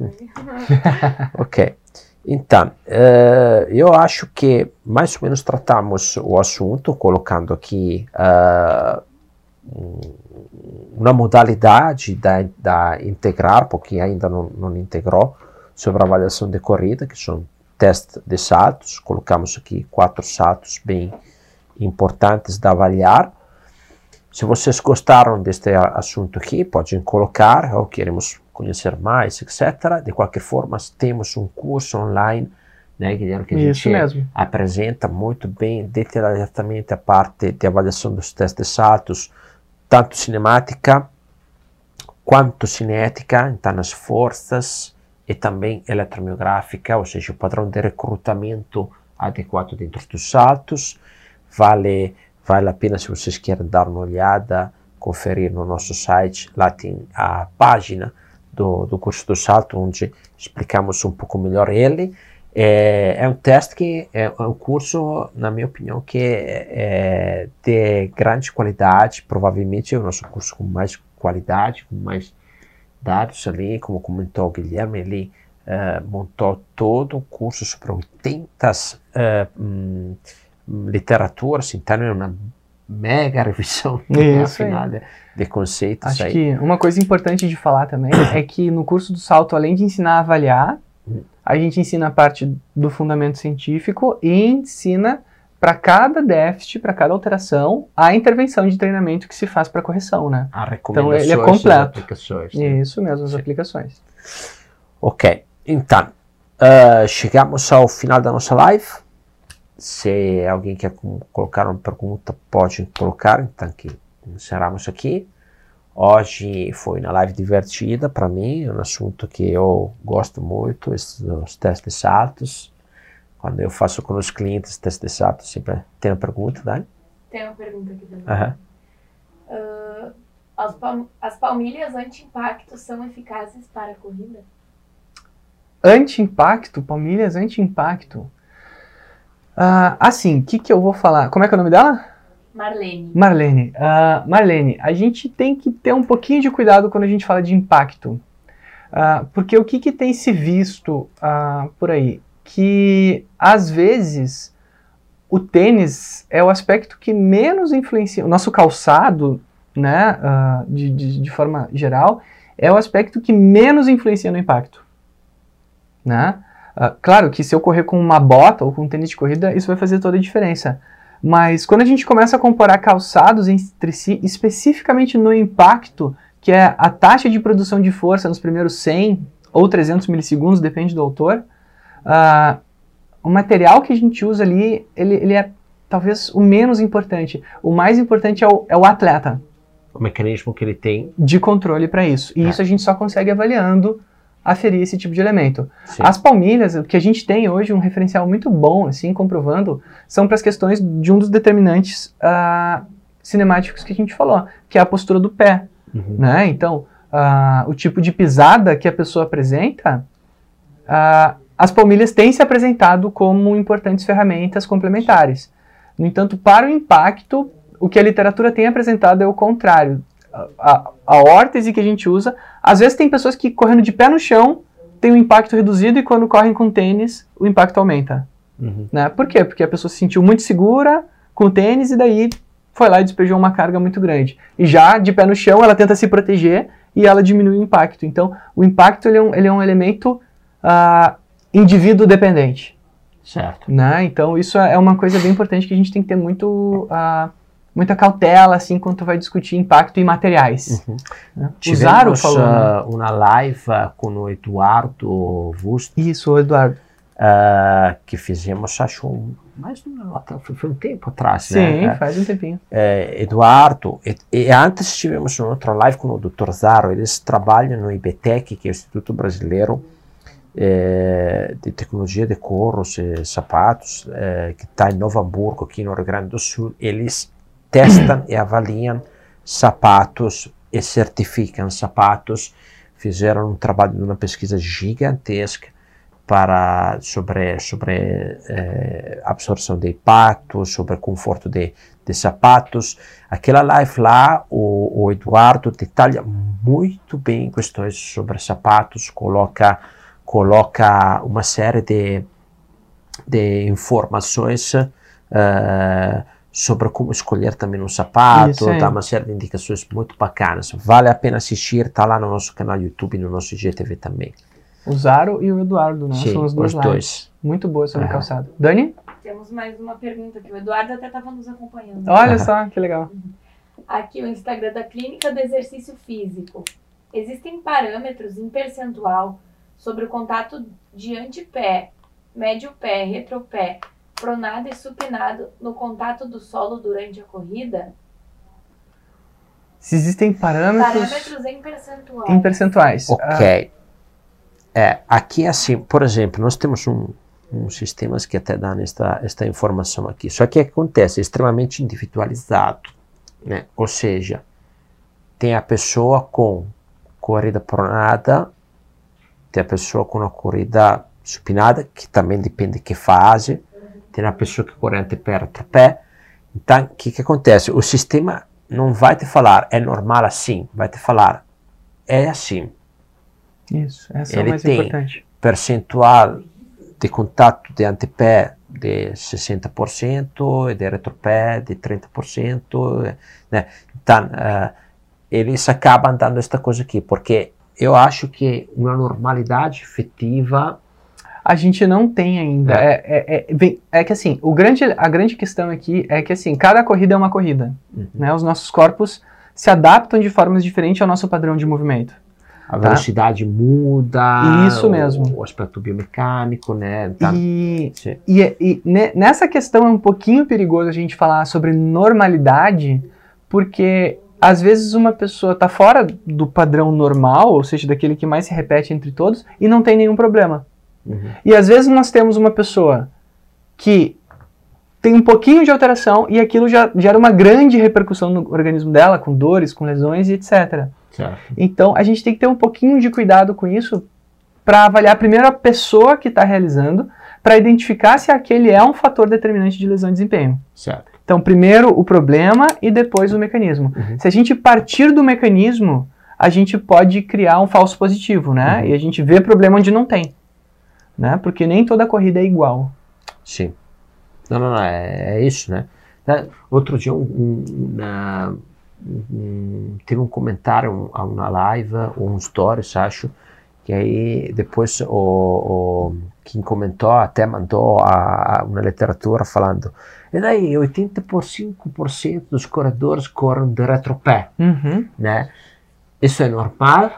S2: ok, então, uh, eu acho que mais ou menos tratamos o assunto, colocando aqui uh, uma modalidade da, da integrar, porque ainda não, não integrou, sobre a avaliação de corrida, que são testes de saltos. Colocamos aqui quatro saltos bem importantes de avaliar. Se vocês gostaram deste assunto aqui, podem colocar, ou queremos conhecer mais, etc. De qualquer forma, temos um curso online, né, Guilherme, que a
S3: Isso
S2: gente
S3: mesmo.
S2: apresenta muito bem, detalhadamente a parte de avaliação dos testes de saltos, tanto cinemática quanto cinética, então as forças e também eletromiográfica, ou seja, o padrão de recrutamento adequado dentro dos saltos. Vale, vale a pena se vocês querem dar uma olhada, conferir no nosso site, lá tem a página do, do curso do salto, onde explicamos um pouco melhor ele. É, é, um teste que é, é um curso, na minha opinião, que é, é de grande qualidade, provavelmente é o nosso curso com mais qualidade, com mais dados ali, como comentou o Guilherme, ele uh, montou todo o curso sobre 80 uh, hum, literaturas, então é uma mega revisão final de, de, conceitos.
S3: Acho
S2: aí.
S3: que uma coisa importante de falar também é que no curso do salto, além de ensinar a avaliar, a gente ensina a parte do fundamento científico e ensina para cada déficit, para cada alteração, a intervenção de treinamento que se faz para correção, né?
S2: A
S3: então ele é completo.
S2: Né?
S3: Isso mesmo, as Sim. aplicações.
S2: Ok, então uh, chegamos ao final da nossa live. Se alguém quer colocar uma pergunta, pode colocar, então que encerramos aqui. Hoje foi uma live divertida para mim, é um assunto que eu gosto muito, os testes de saltos. Quando eu faço com os clientes testes de saltos, sempre tem uma pergunta, Dani?
S4: Tem uma pergunta aqui também.
S2: Uhum.
S4: Uh, as, palm as palmilhas anti-impacto são eficazes para a corrida?
S3: Anti-impacto? Palmilhas anti-impacto? Uh, assim, o que, que eu vou falar? Como é que é o nome dela?
S4: Marlene.
S3: Marlene. Uh, Marlene, a gente tem que ter um pouquinho de cuidado quando a gente fala de impacto. Uh, porque o que, que tem se visto uh, por aí? Que às vezes o tênis é o aspecto que menos influencia. O nosso calçado, né, de, de, de forma geral, é o aspecto que menos influencia no impacto. Né? Uh, claro que se eu correr com uma bota ou com um tênis de corrida, isso vai fazer toda a diferença. Mas quando a gente começa a comparar calçados entre si, especificamente no impacto, que é a taxa de produção de força nos primeiros 100 ou 300 milissegundos, depende do autor, uh, o material que a gente usa ali, ele, ele, é talvez o menos importante. O mais importante é o, é o atleta.
S2: O mecanismo que ele tem.
S3: De controle para isso. E é. isso a gente só consegue avaliando aferir esse tipo de elemento. Sim. As palmilhas, o que a gente tem hoje, um referencial muito bom, assim, comprovando, são para as questões de um dos determinantes uh, cinemáticos que a gente falou, que é a postura do pé. Uhum. Né? Então, uh, o tipo de pisada que a pessoa apresenta, uh, as palmilhas têm se apresentado como importantes ferramentas complementares. No entanto, para o impacto, o que a literatura tem apresentado é o contrário. A, a, órtese que a gente usa, às vezes tem pessoas que correndo de pé no chão tem um impacto reduzido e quando correm com tênis o impacto aumenta. Uhum. Né? Por quê? Porque a pessoa se sentiu muito segura com o tênis e daí foi lá e despejou uma carga muito grande. E já de pé no chão ela tenta se proteger e ela diminui o impacto. Então o impacto ele é um, ele é um elemento uh, indivíduo dependente.
S2: Certo.
S3: Né? Então, isso é uma coisa bem importante que a gente tem que ter muito, uh, muita cautela, assim, enquanto vai discutir impacto em materiais. Uhum.
S2: Né? Tivemos falou, uh, uma live com o Eduardo Vusto.
S3: Isso, o Eduardo.
S2: Uh, que fizemos, acho, mais foi um tempo atrás,
S3: Sim,
S2: né?
S3: Sim, faz um tempinho.
S2: É, Eduardo, e, e, antes tivemos uma outra live com o Dr. Zaro, eles trabalham no IBTEC, que é o Instituto Brasileiro é, de tecnologia de corros e sapatos, é, que está em Novo Hamburgo, aqui no Rio Grande do Sul, eles testam e avaliam sapatos e certificam sapatos. Fizeram um trabalho de uma pesquisa gigantesca para sobre sobre é, absorção de impacto, sobre conforto de, de sapatos. Aquela live lá, o, o Eduardo detalha muito bem questões sobre sapatos, coloca coloca uma série de, de informações uh, sobre como escolher também um sapato, dá uma série de indicações muito bacanas. Vale a pena assistir, está lá no nosso canal YouTube e no nosso IGTV também.
S3: O Zaro e o Eduardo, né?
S2: Sim, São os dois. Os dois.
S3: Muito boa sobre uhum. calçado. Dani?
S4: Temos mais uma pergunta aqui. O Eduardo até estava nos acompanhando.
S3: Olha uhum. só, que legal.
S4: Aqui o Instagram da Clínica do Exercício Físico. Existem parâmetros em percentual sobre o contato de antepé, médio pé, retropé, pronado e supinado no contato do solo durante a corrida?
S3: Se existem parâmetros.
S4: Parâmetros em percentuais.
S3: Em percentuais.
S2: Ok. Ah. É, aqui assim, por exemplo, nós temos um, um sistemas que até dão esta, esta informação aqui. Só que acontece é extremamente individualizado, né? Ou seja, tem a pessoa com corrida pronada tem a pessoa com uma corrida supinada, que também depende de que fase, tem a pessoa que corre antepé, pé. Então, o que, que acontece? O sistema não vai te falar é normal assim, vai te falar é assim.
S3: Isso, essa Ele é mais tem importante.
S2: percentual de contato de antepé de 60% e de retropé de 30%. Né? Então, uh, eles acabam dando esta coisa aqui, porque eu acho que uma normalidade efetiva
S3: a gente não tem ainda. É, é, é, é, que assim, o grande, a grande questão aqui é que assim, cada corrida é uma corrida. Uhum. Né? Os nossos corpos se adaptam de formas diferentes ao nosso padrão de movimento.
S2: A tá? velocidade muda.
S3: Isso mesmo.
S2: O, o aspecto biomecânico, né?
S3: Tá. E, e, e, nessa questão é um pouquinho perigoso a gente falar sobre normalidade, porque às vezes uma pessoa está fora do padrão normal, ou seja, daquele que mais se repete entre todos, e não tem nenhum problema. Uhum. E às vezes nós temos uma pessoa que tem um pouquinho de alteração e aquilo já gera uma grande repercussão no organismo dela, com dores, com lesões e etc. Certo. Então a gente tem que ter um pouquinho de cuidado com isso para avaliar primeiro a pessoa que está realizando, para identificar se aquele é um fator determinante de lesão e desempenho.
S2: Certo.
S3: Então, primeiro o problema e depois o mecanismo. Uhum. Se a gente partir do mecanismo, a gente pode criar um falso positivo, né? Uhum. E a gente vê problema onde não tem, né? Porque nem toda corrida é igual.
S2: Sim. Não, não, não, é, é isso, né? Outro dia, um, um, hum, teve um comentário a uma live ou um stories, acho, que aí depois o, o quem comentou até mandou a, a uma literatura falando e daí 85% dos corredores correm de retropé,
S3: Uhum.
S2: né? Isso é normal?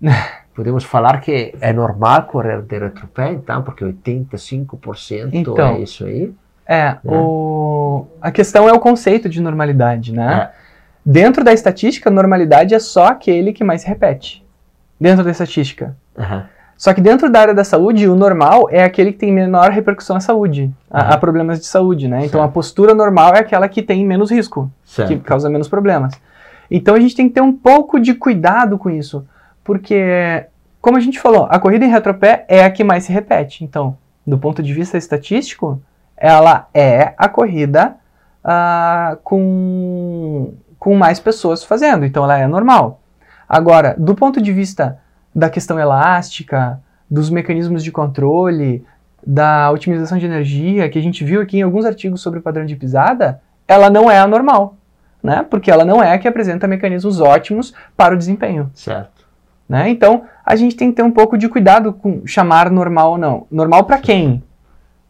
S2: Podemos falar que é normal correr de retropé, então, porque 85%
S3: Então.
S2: é isso aí?
S3: É, o... a questão é o conceito de normalidade, né?
S2: É.
S3: Dentro da estatística, normalidade é só aquele que mais se repete. Dentro da estatística.
S2: Aham.
S3: Só que dentro da área da saúde, o normal é aquele que tem menor repercussão à saúde, a,
S2: Aham.
S3: a problemas de saúde, né? Então
S2: Certo.
S3: a postura normal é aquela que tem menos risco, que
S2: Certo.
S3: causa menos problemas. Então a gente tem que ter um pouco de cuidado com isso, porque, como a gente falou, a corrida em retropé é a que mais se repete. Então, do ponto de vista estatístico, ela é a corrida ah, com, com mais pessoas fazendo, então ela é normal. Agora, do ponto de vista da questão elástica, dos mecanismos de controle, da otimização de energia, que a gente viu aqui em alguns artigos sobre o padrão de pisada, ela não é a normal, né? Porque ela não é a que apresenta mecanismos ótimos para o desempenho,
S2: Certo.
S3: Né? Então, a gente tem que ter um pouco de cuidado com chamar normal ou não. Normal para quem?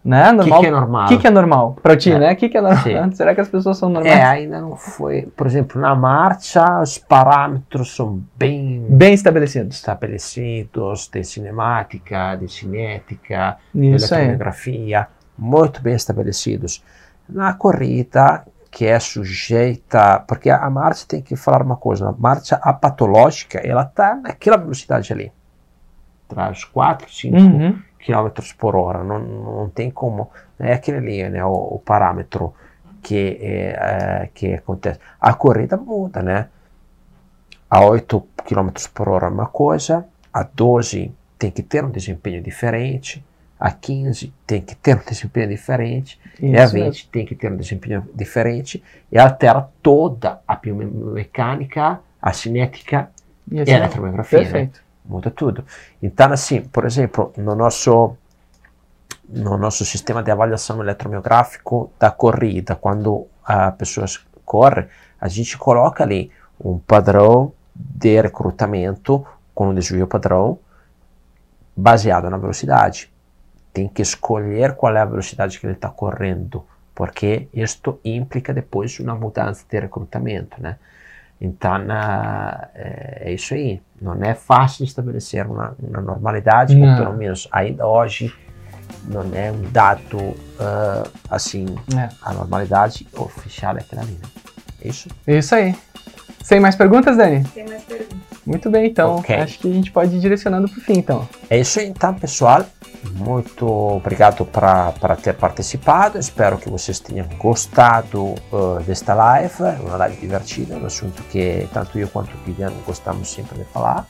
S3: Né?
S2: O que,
S3: Normal
S2: que é normal?
S3: o que, que é normal? Para ti,
S2: É.
S3: né? O que, que é normal? Será que as pessoas são normais?
S2: É, ainda não foi. Por exemplo, na marcha, os parâmetros são bem
S3: Bem estabelecidos.
S2: estabelecidos de cinemática, de cinética, de
S3: Isso aí.
S2: eletromiografia, muito bem estabelecidos. Na corrida, que é sujeita. Porque a marcha tem que falar uma coisa: a marcha apatológica, ela está naquela velocidade ali. Traz 4, 5
S3: Uhum.
S2: km por hora, não, não tem como, é aquele ali, né, o, o parâmetro que, é, é, que acontece. A corrida muda, né? A 8 km por hora é uma coisa, a 12 tem que ter um desempenho diferente, a 15 tem que ter um desempenho diferente, e a
S3: Isso
S2: 20
S3: mesmo.
S2: tem que ter um desempenho diferente, e altera toda a biomecânica, a cinética
S3: Isso
S2: e a eletromiografia, né?
S3: Perfeito.
S2: muda tudo. Então, assim, por exemplo, no nosso no nosso sistema de avaliação eletromiográfico da corrida, quando a pessoa corre, a gente coloca ali um padrão de recrutamento com um desvio padrão baseado na velocidade. Tem que escolher qual é a velocidade que ele está correndo, porque isto implica depois uma mudança de recrutamento, né? Então, ah, é, é isso aí. Não é fácil estabelecer uma, uma normalidade,
S3: Não.
S2: pelo menos ainda hoje não é um dado ah, assim,
S3: É.
S2: a normalidade oficial é aquela ali, né? É Isso?
S3: Isso aí. Sem mais perguntas, Dani?
S4: Tem mais perguntas?
S3: Muito bem, então.
S2: Ok.
S3: Acho que a gente pode ir direcionando pro fim, então.
S2: É isso aí, então, pessoal. Muito obrigado para ter participado. Espero que vocês tenham gostado uh, desta live. É uma live divertida, um assunto que tanto eu quanto o Guilherme gostamos sempre de falar.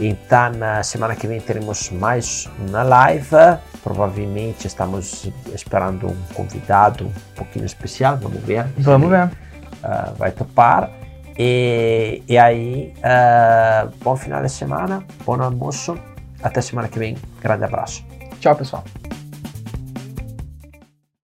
S2: Então, na semana que vem teremos mais uma live. Provavelmente estamos esperando um convidado um pouquinho especial. Vamos ver.
S3: Vamos ver.
S2: uh, vai topar. E, e aí, uh, bom final de semana, bom almoço. Até semana que vem. Grande abraço.
S3: Tchau, pessoal.